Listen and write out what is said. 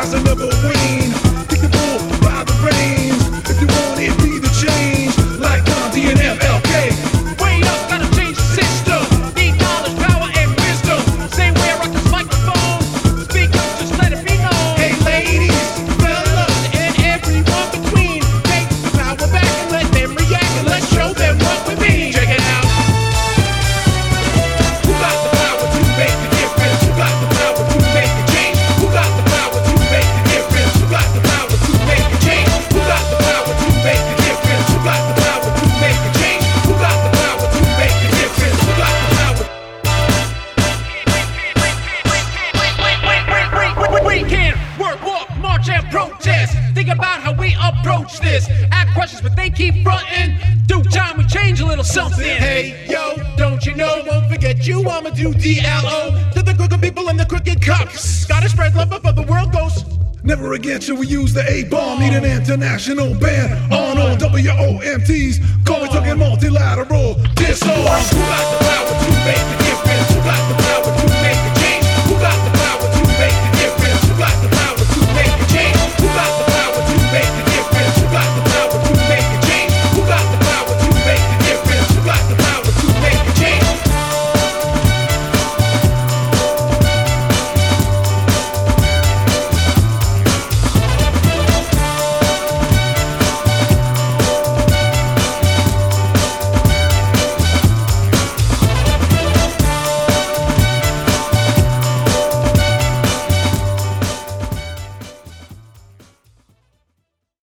rise and never queen. Pick the bull. About how we approach this. Ask questions, but they keep fronting. Due time, we change a little something. Hey, yo, don't you know? Won't forget you. I'ma do DLO to the crooked people and the crooked cops. Gotta spread love before the world goes. Never again shall we use the A bomb. Need an international ban on all WMDs. Call me talking multilateral.